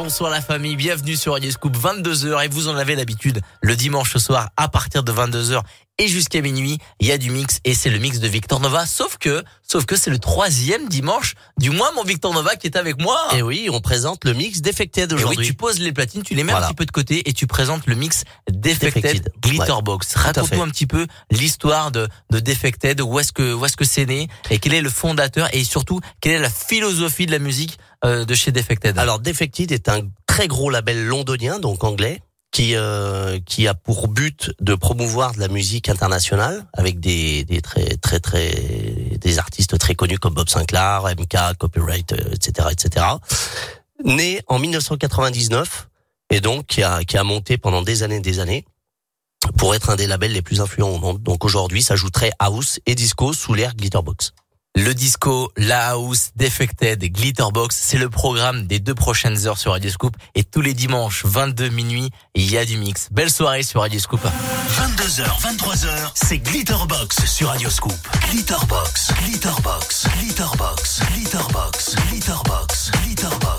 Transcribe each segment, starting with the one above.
bonsoir la famille, bienvenue sur Radio Scoop 22h et vous en avez l'habitude le dimanche soir à partir de 22h et jusqu'à minuit, il y a du mix et c'est le mix de Victor Nova. Sauf que, sauf que c'est le troisième dimanche du mois, mon Victor Nova qui est avec moi. Et oui, on présente le mix Defected Et aujourd'hui. oui, tu poses les platines, tu les mets Voilà. un petit peu de côté et tu présentes le mix Defected, Defected. Glitterbox. Raconte-nous un petit peu l'histoire de, de Defected, où est-ce que, où est-ce que c'est né et quel est le fondateur et surtout quelle est la philosophie de la musique de chez Defected. Alors Defected est un très gros label londonien, donc anglais, qui euh, qui a pour but de promouvoir de la musique internationale avec des des très très très des artistes très connus comme Bob Sinclair, MK, Copyright, euh, etc. etc. Né en 1999 et donc qui a qui a monté pendant des années et des années pour être un des labels les plus influents au monde. Donc aujourd'hui, s'ajouterait house et disco sous l'ère Glitterbox. Le disco, la house, Defected, Glitterbox, c'est le programme des deux prochaines heures sur Radio Scoop. Et tous les dimanches, 22 minuit, il y a du mix. Belle soirée sur Radio Scoop. 22h, 23h, c'est Glitterbox sur Radio Scoop. Glitterbox, Glitterbox, Glitterbox, Glitterbox, Glitterbox. Glitterbox.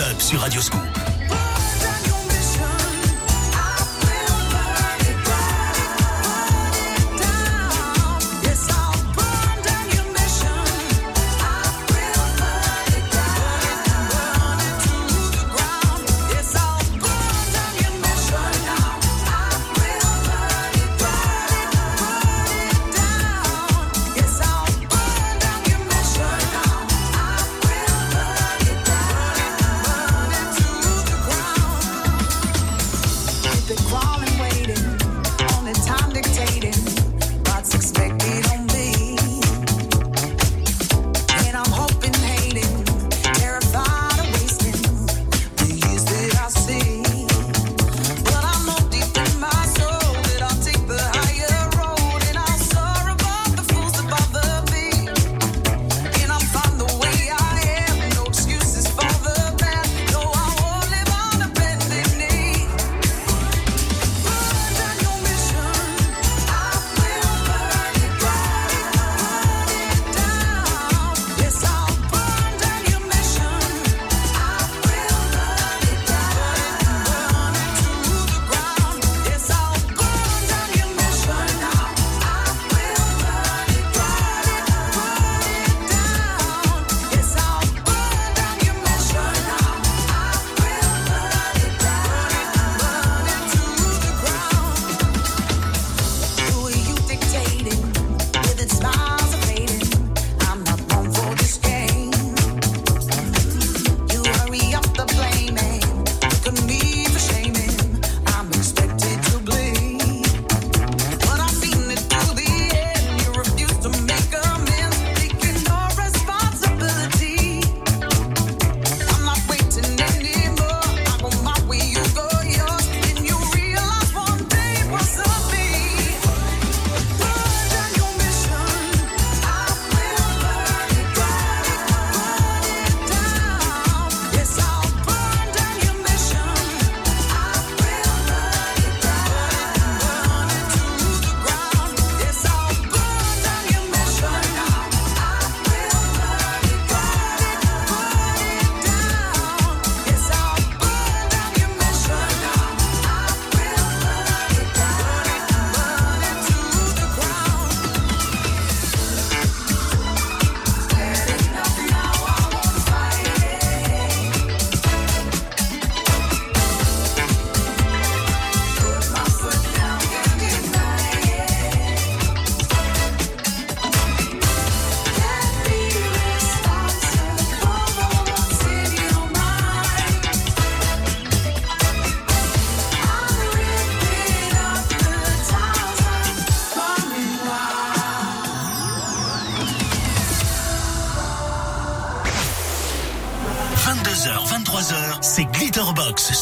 Club sur Radioscoop.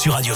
Radio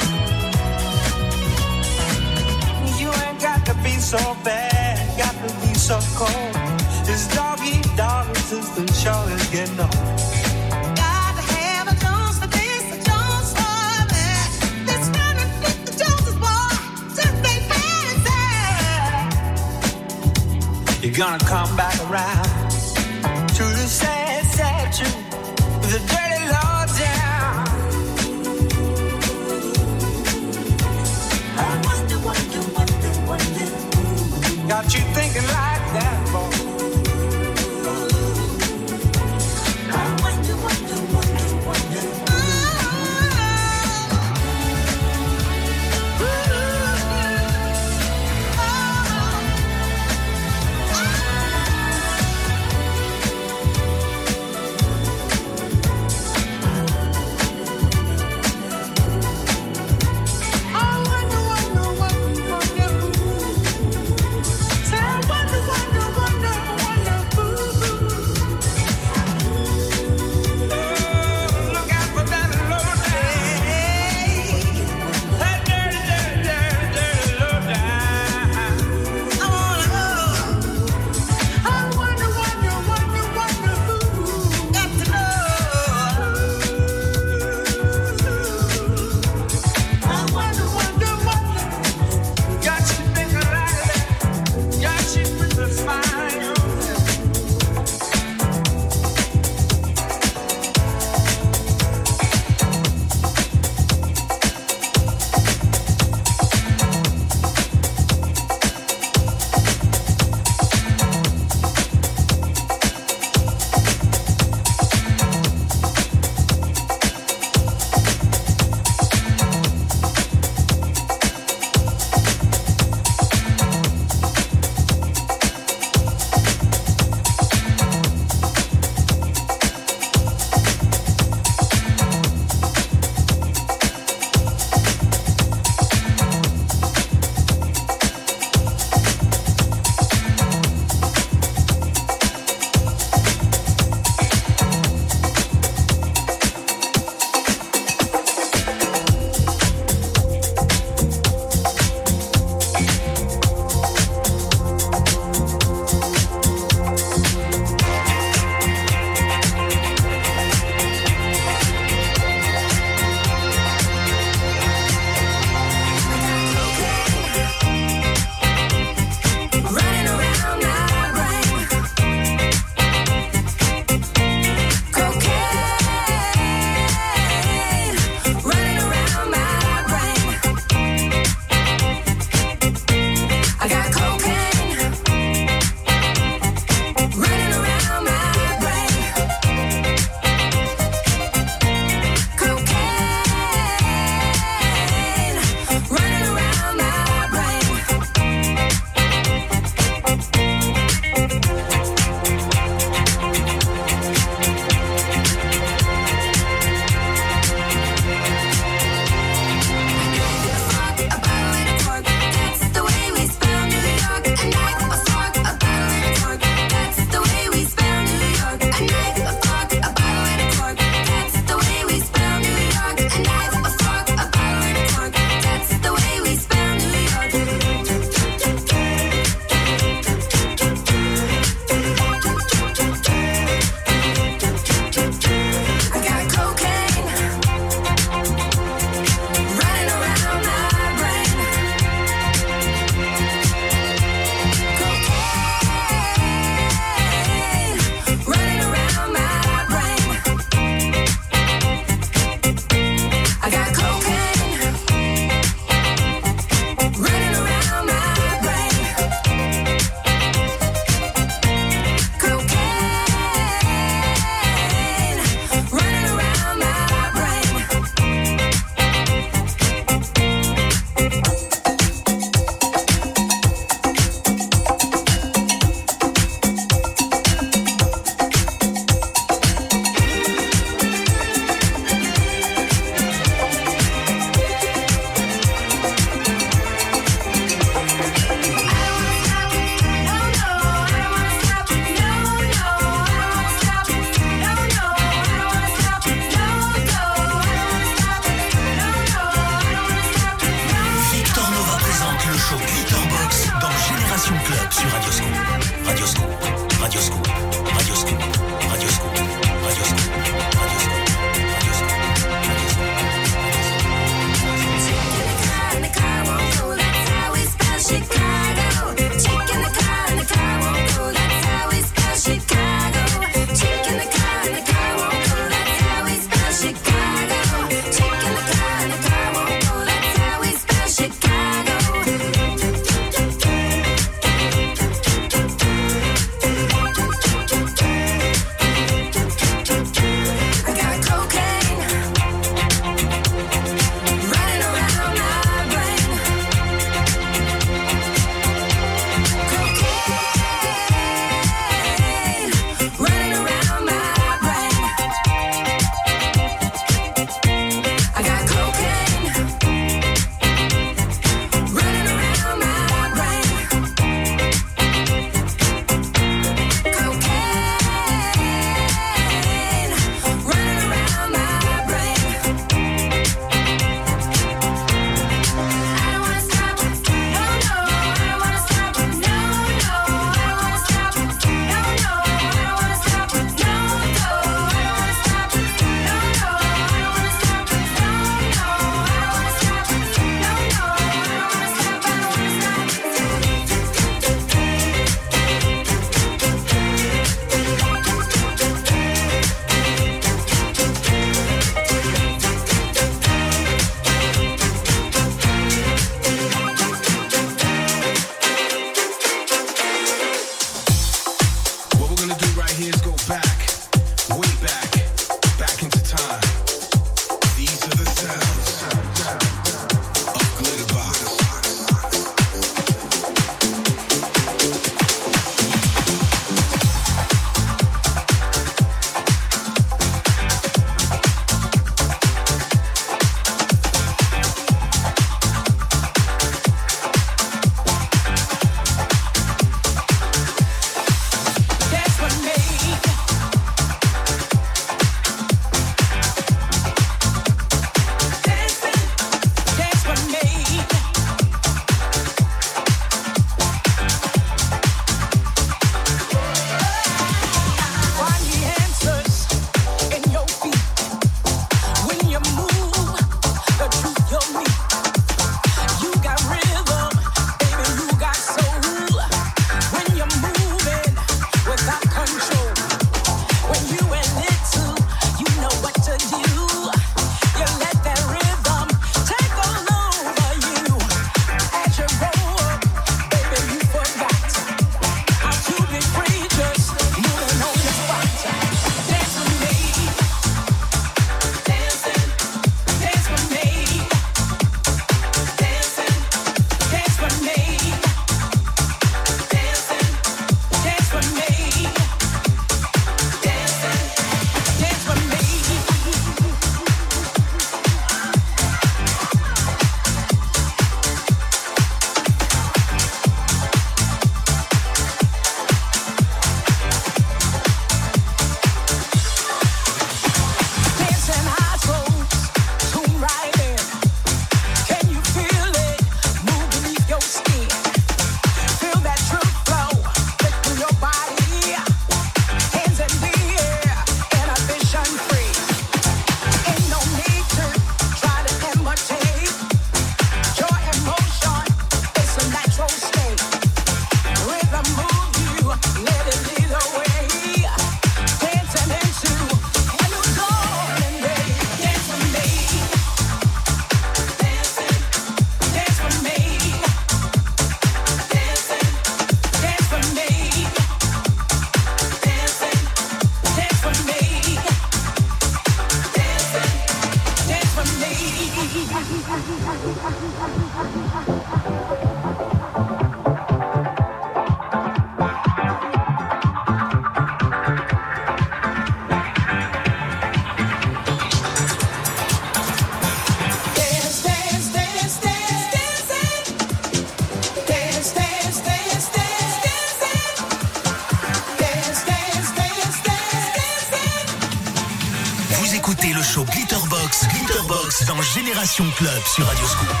Club sur Radio Scoop.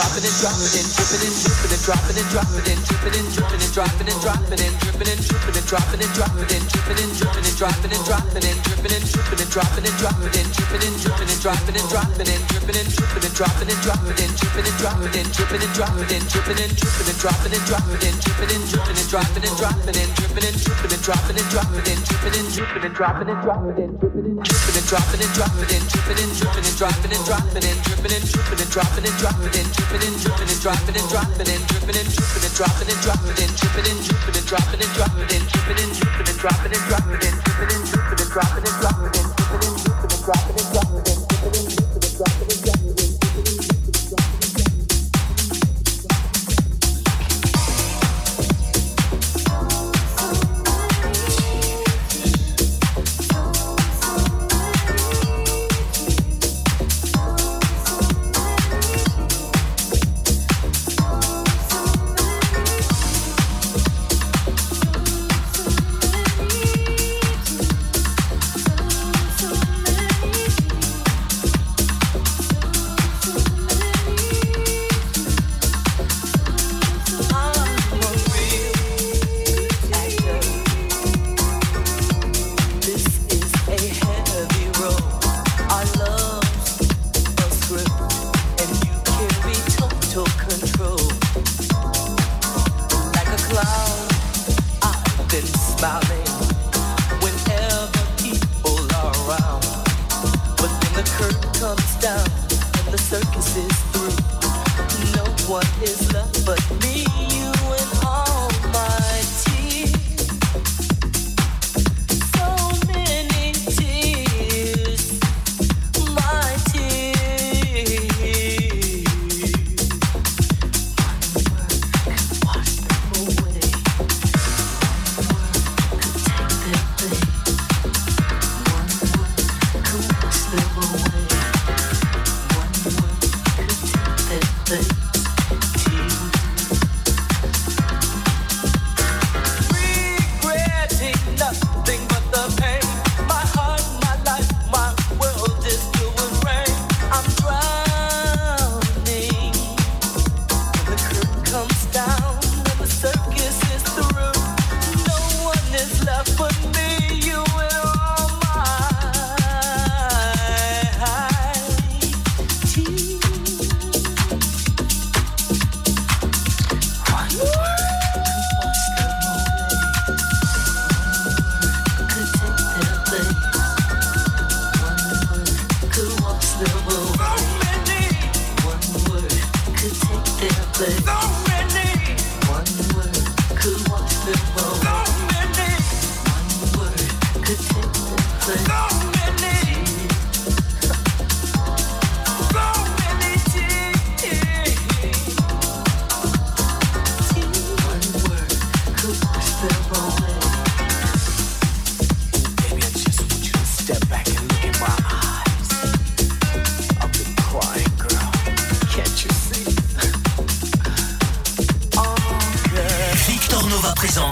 Dropping and dropping and dripping and dripping and dropping and dropping and dripping and dripping and dropping and dropping and dripping and dripping and dropping and dropping and dripping and dripping and dropping and dropping and dripping and dripping and dropping and dropping and dripping and dripping and dropping and dropping and dripping and dripping and dropping and dropping and dripping and dropping and dripping and dropping and dripping and dripping and dropping and dropping and dripping and dripping and dropping and dropping and dripping and dripping and dropping and dropping and dripping and dripping and dropping and dropping and dripping and dripping and dropping and dropping and dripping and dripping and dropping and dropping and dripping and dripping and dropping and dropping and dripping and dripping and dropping and dropping and dripping and dripping and dropping and dropping and dripping and dripping and dropping and dropping dropping in, dripping in, dripping in, dropping in, dropping in, dripping in, dropping in, dropping in.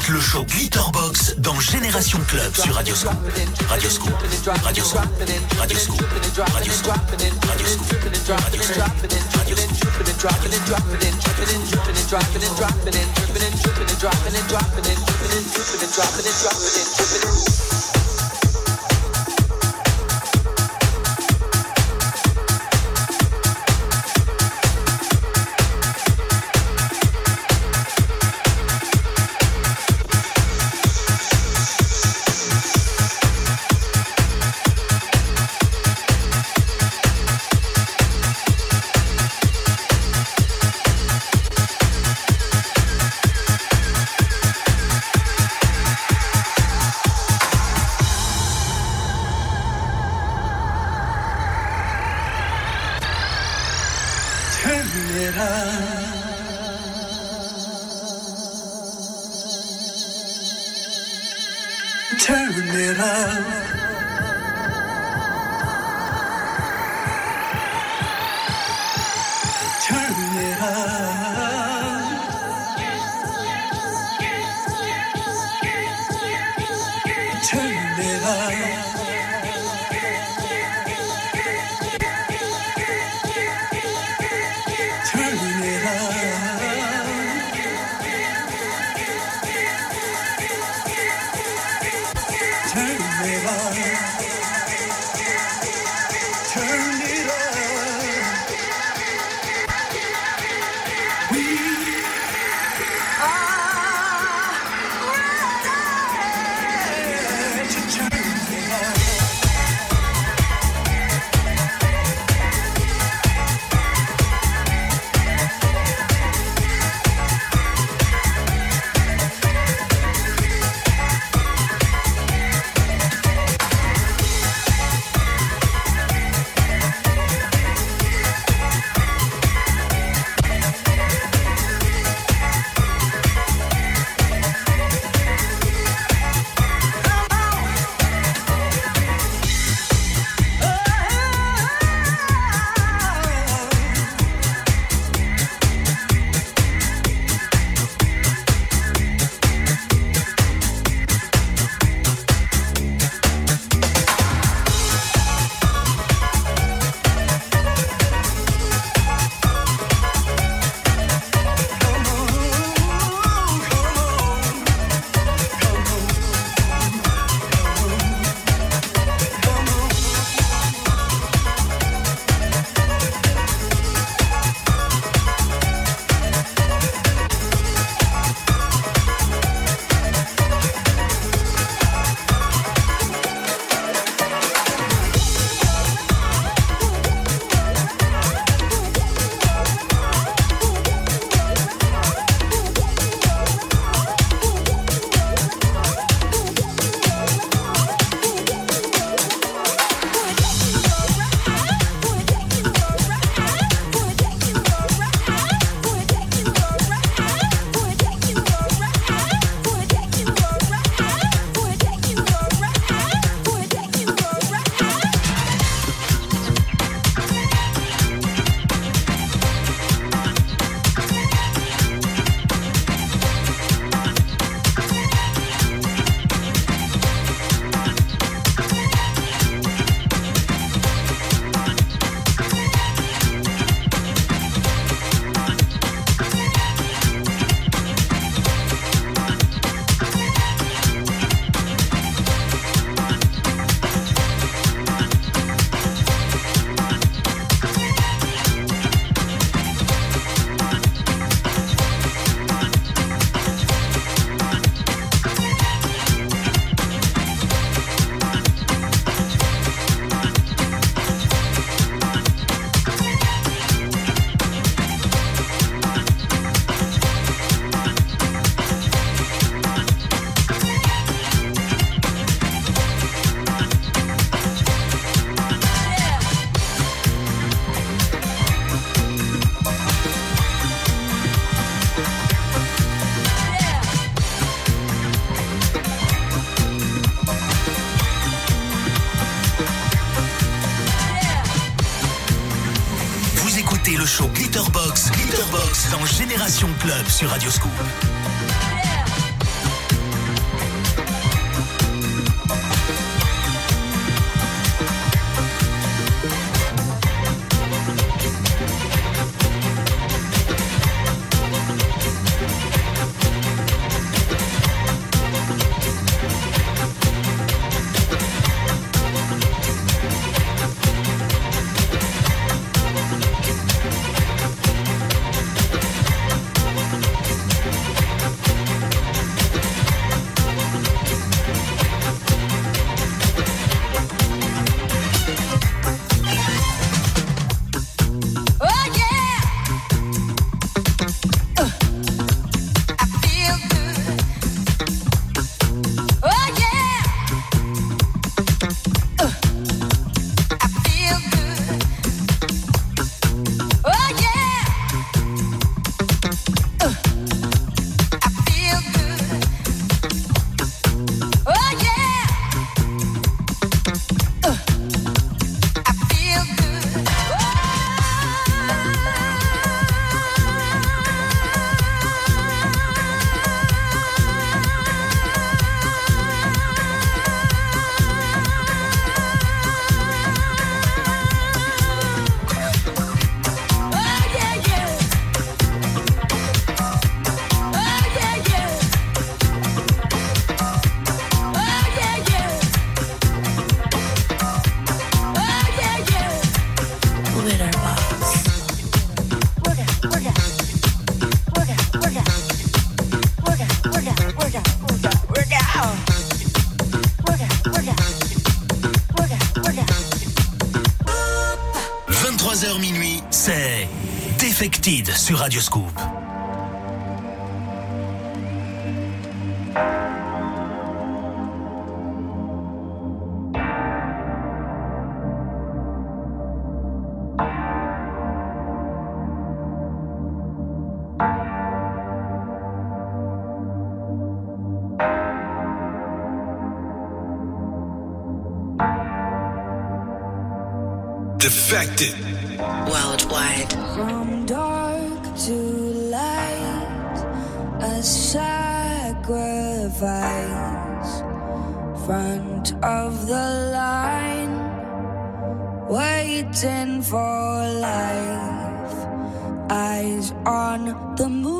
Le show Glitterbox dans Génération Club sur Radioscoop. Radioscoop. Radioscoop. Radioscoop. Radioscoop. Turn sur Radioscoop. Addicted sur Radio Scoop. Defected. Worldwide. sacrifice front of the line, waiting for life, eyes on the moon.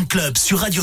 Club sur Radio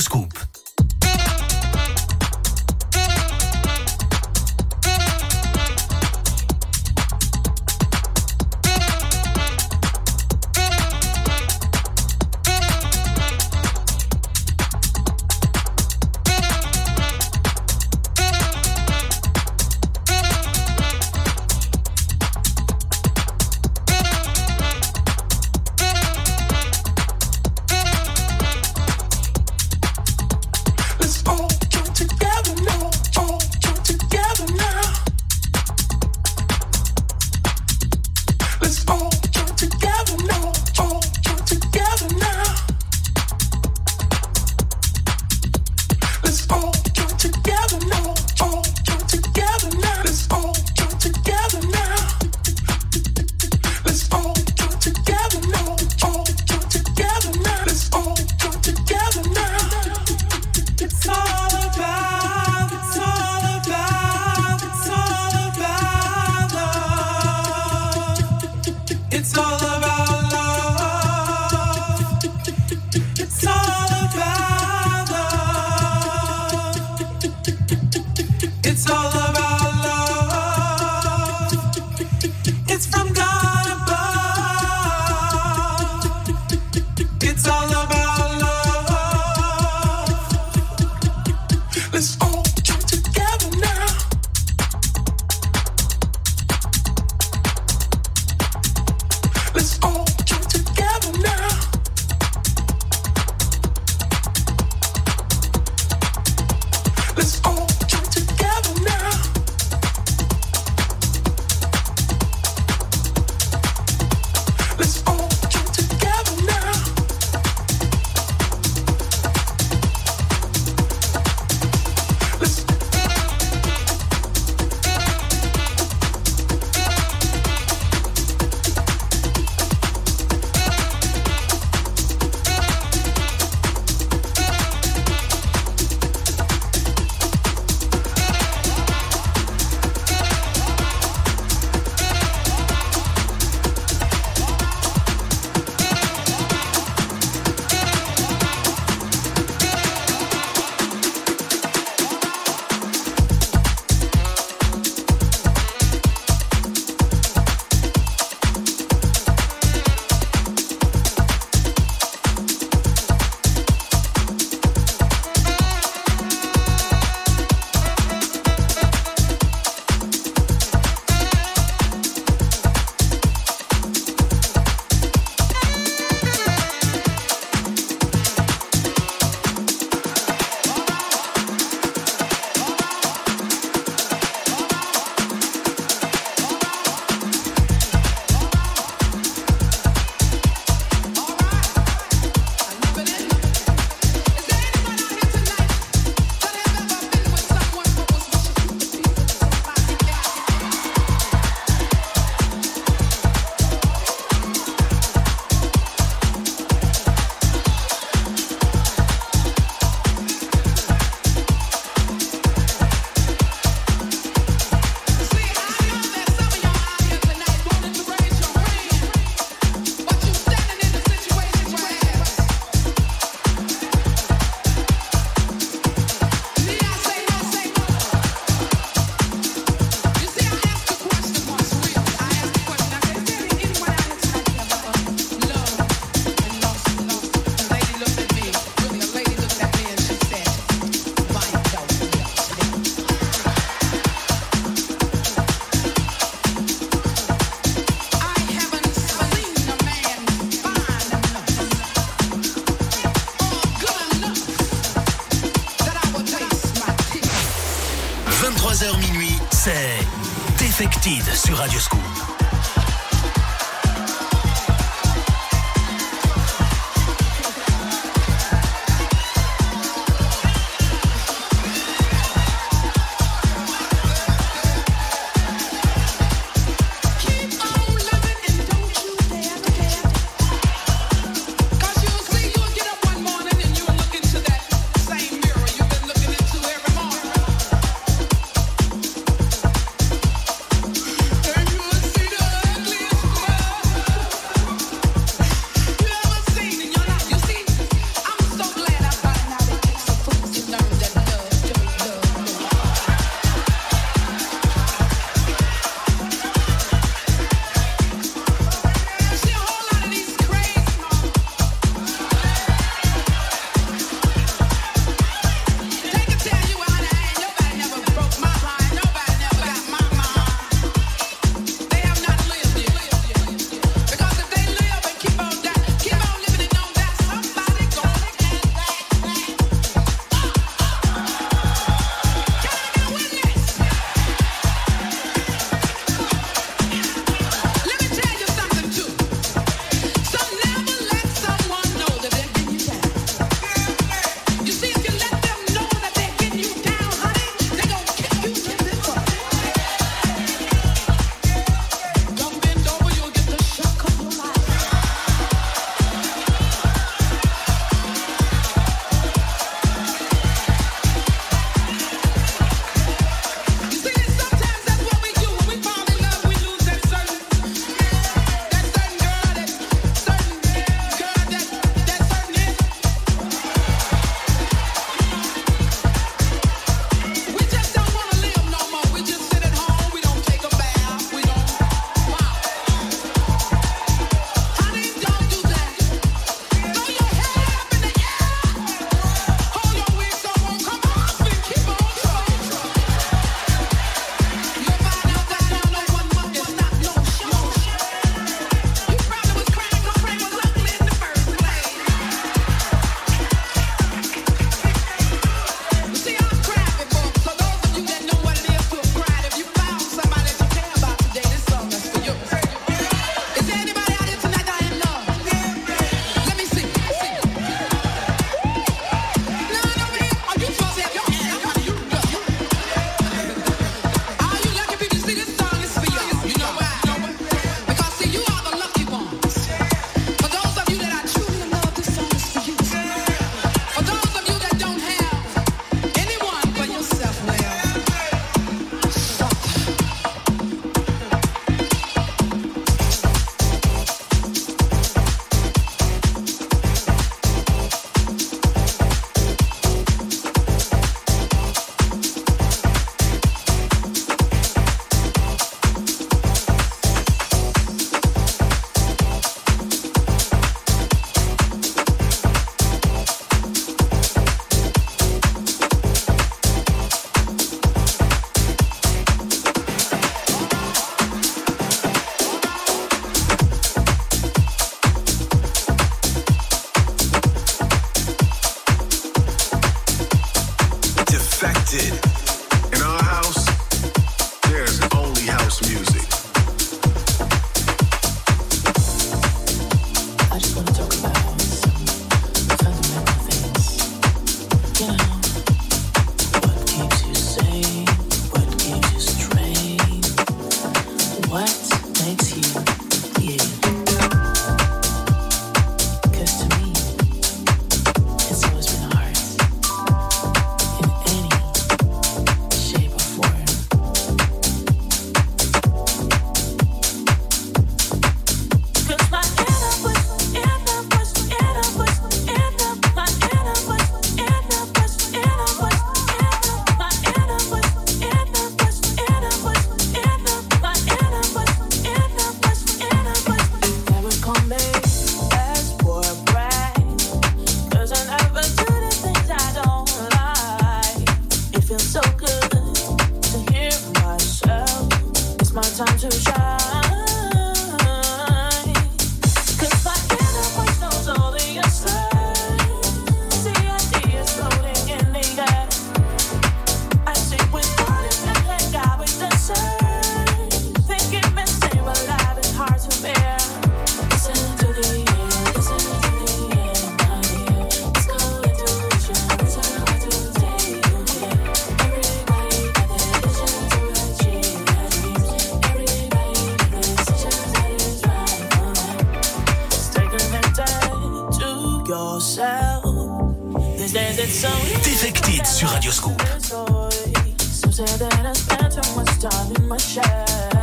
yeah.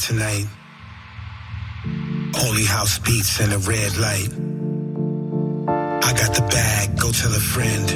tonight. Only house beats and a red light. I got the bag, go tell a friend.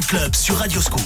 Club sur Radioscoop.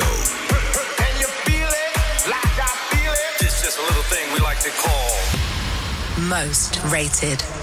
Radio. Can you feel it like I feel it? It's just a little thing we like to call most rated.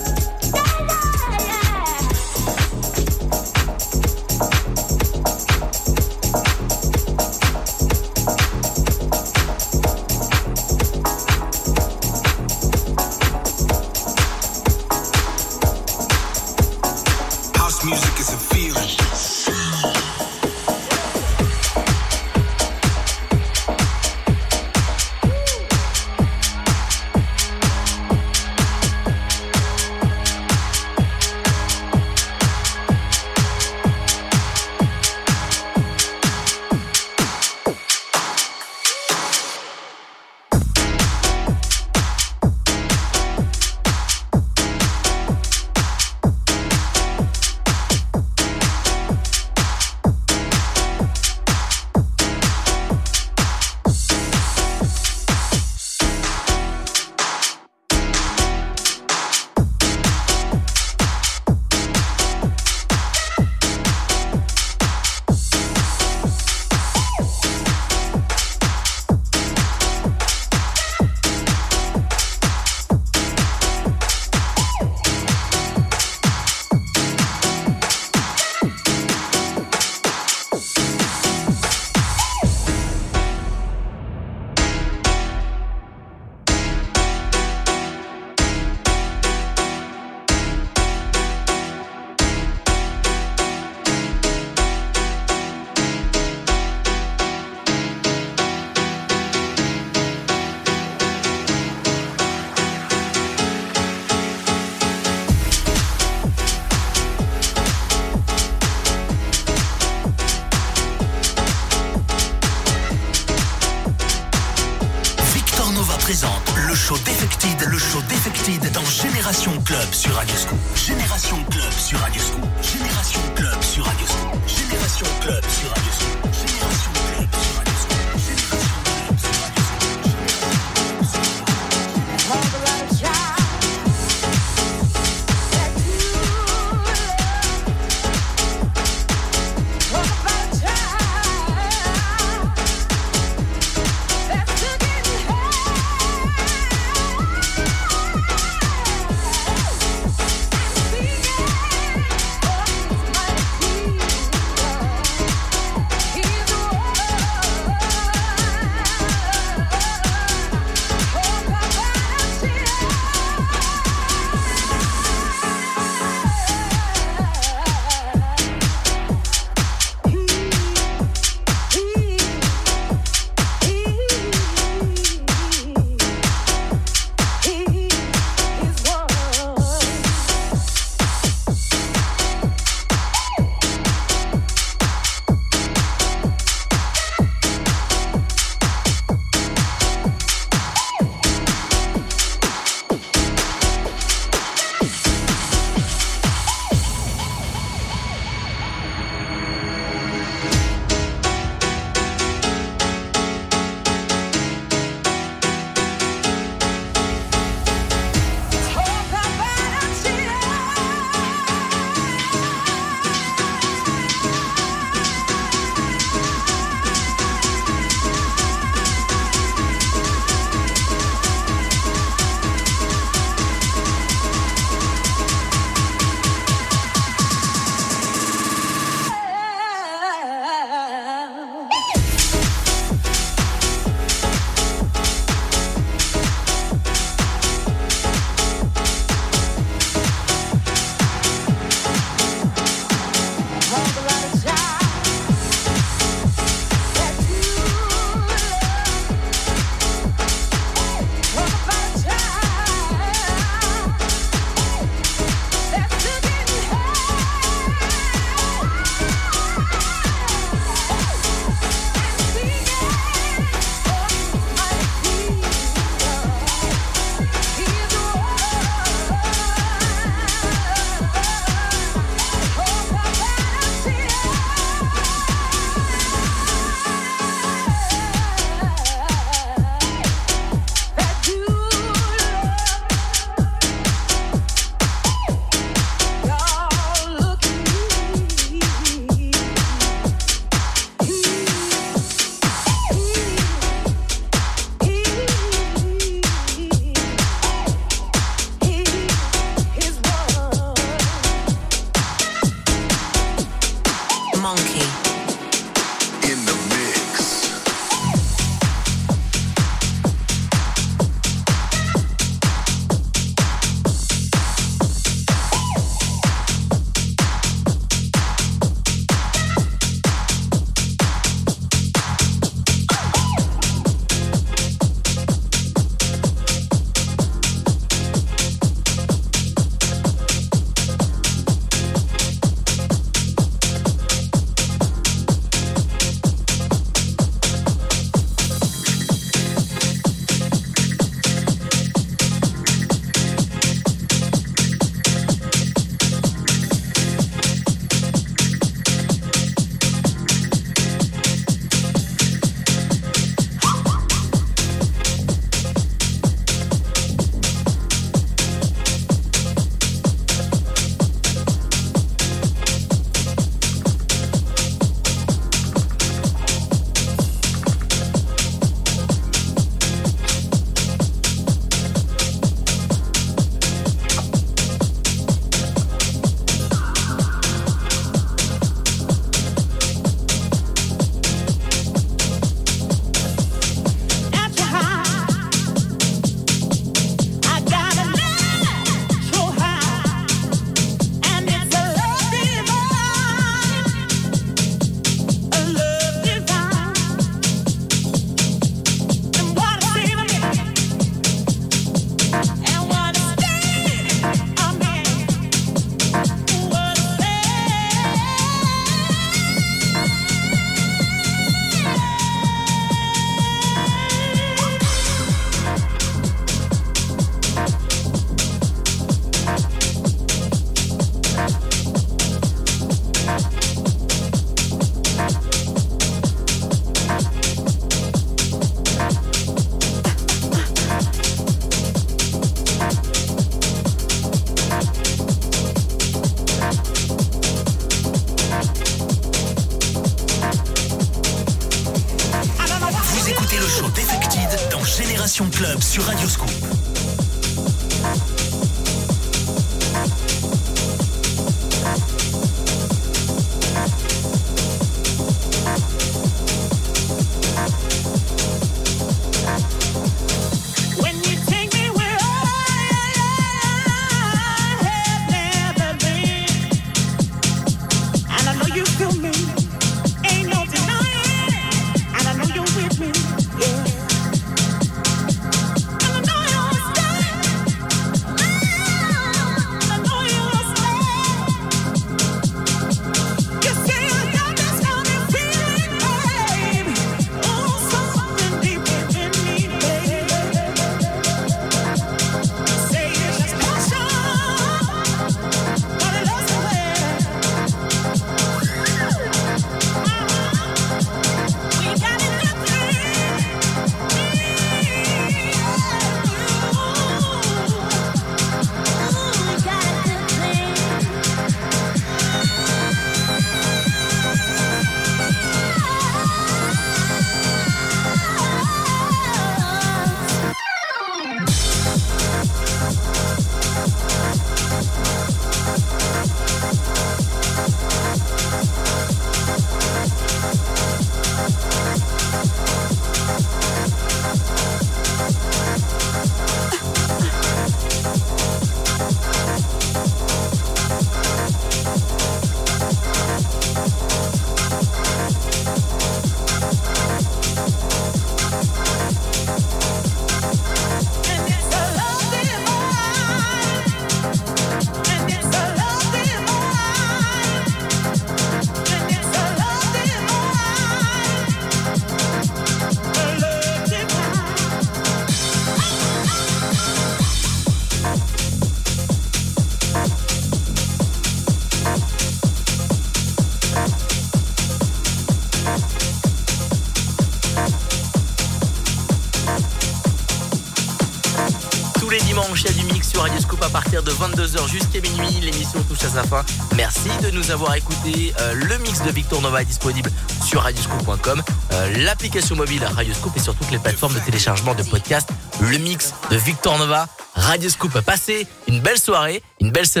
De 22h jusqu'à minuit. L'émission touche à sa fin. Merci de nous avoir écoutés. Euh, le mix de Victor Nova est disponible sur radioscoop.com, euh, l'application mobile Radio Scoop et sur toutes les plateformes de téléchargement de podcasts. Le mix de Victor Nova, Radio Scoop. Passez une belle soirée, une belle semaine.